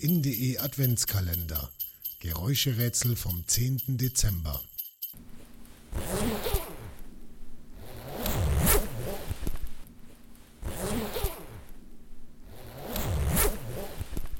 in.de Adventskalender. Geräuscherätsel vom 10. Dezember.